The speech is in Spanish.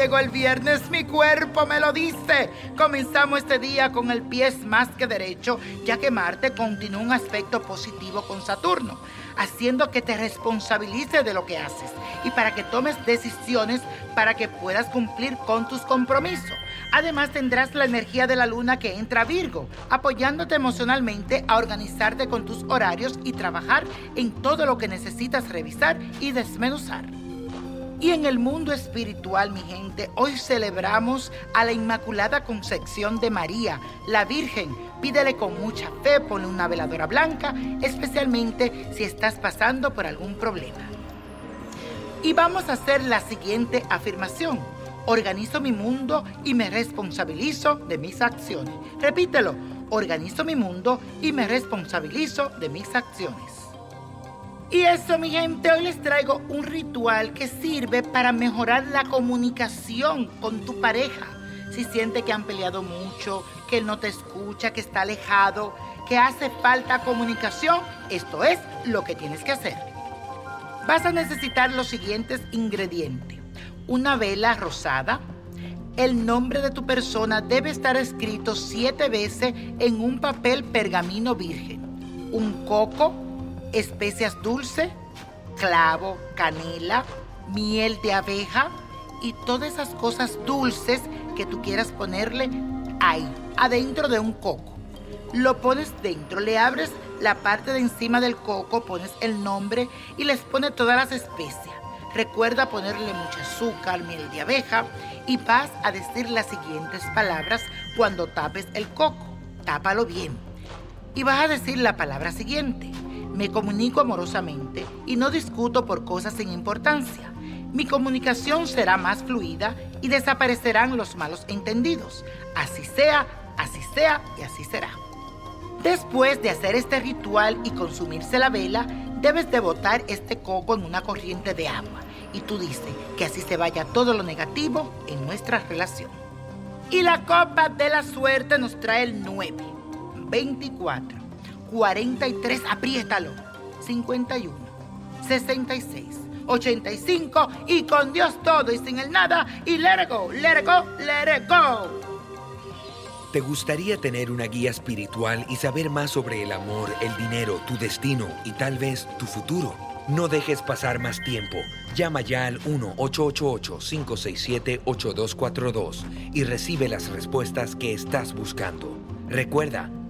llegó el viernes, mi cuerpo me lo dice. Comenzamos este día con el pie más que derecho, ya que Marte continúa un aspecto positivo con Saturno, haciendo que te responsabilices de lo que haces y para que tomes decisiones para que puedas cumplir con tus compromisos. Además tendrás la energía de la luna que entra a Virgo, apoyándote emocionalmente a organizarte con tus horarios y trabajar en todo lo que necesitas revisar y desmenuzar. Y en el mundo espiritual, mi gente, hoy celebramos a la Inmaculada Concepción de María, la Virgen. Pídele con mucha fe, ponle una veladora blanca, especialmente si estás pasando por algún problema. Y vamos a hacer la siguiente afirmación. Organizo mi mundo y me responsabilizo de mis acciones. Repítelo. Organizo mi mundo y me responsabilizo de mis acciones. Y eso, mi gente, hoy les traigo un ritual que sirve para mejorar la comunicación con tu pareja. Si siente que han peleado mucho, que no te escucha, que está alejado, que hace falta comunicación, esto es lo que tienes que hacer. Vas a necesitar los siguientes ingredientes. Una vela rosada. El nombre de tu persona debe estar escrito siete veces en un papel pergamino virgen. Un coco especias dulces, clavo, canela, miel de abeja y todas esas cosas dulces que tú quieras ponerle ahí, adentro de un coco. Lo pones dentro, le abres la parte de encima del coco, pones el nombre y les pones todas las especias. Recuerda ponerle mucho azúcar, miel de abeja y vas a decir las siguientes palabras cuando tapes el coco. Tápalo bien. Y vas a decir la palabra siguiente me comunico amorosamente y no discuto por cosas sin importancia. Mi comunicación será más fluida y desaparecerán los malos entendidos. Así sea, así sea y así será. Después de hacer este ritual y consumirse la vela, debes de botar este coco en una corriente de agua. Y tú dices que así se vaya todo lo negativo en nuestra relación. Y la copa de la suerte nos trae el 9, 24, 43, apriétalo. 51, 66, 85 y con Dios todo y sin el nada y let it go, let it go, let it go. ¿Te gustaría tener una guía espiritual y saber más sobre el amor, el dinero, tu destino y tal vez tu futuro? No dejes pasar más tiempo. Llama ya al 1-888-567-8242 y recibe las respuestas que estás buscando. Recuerda,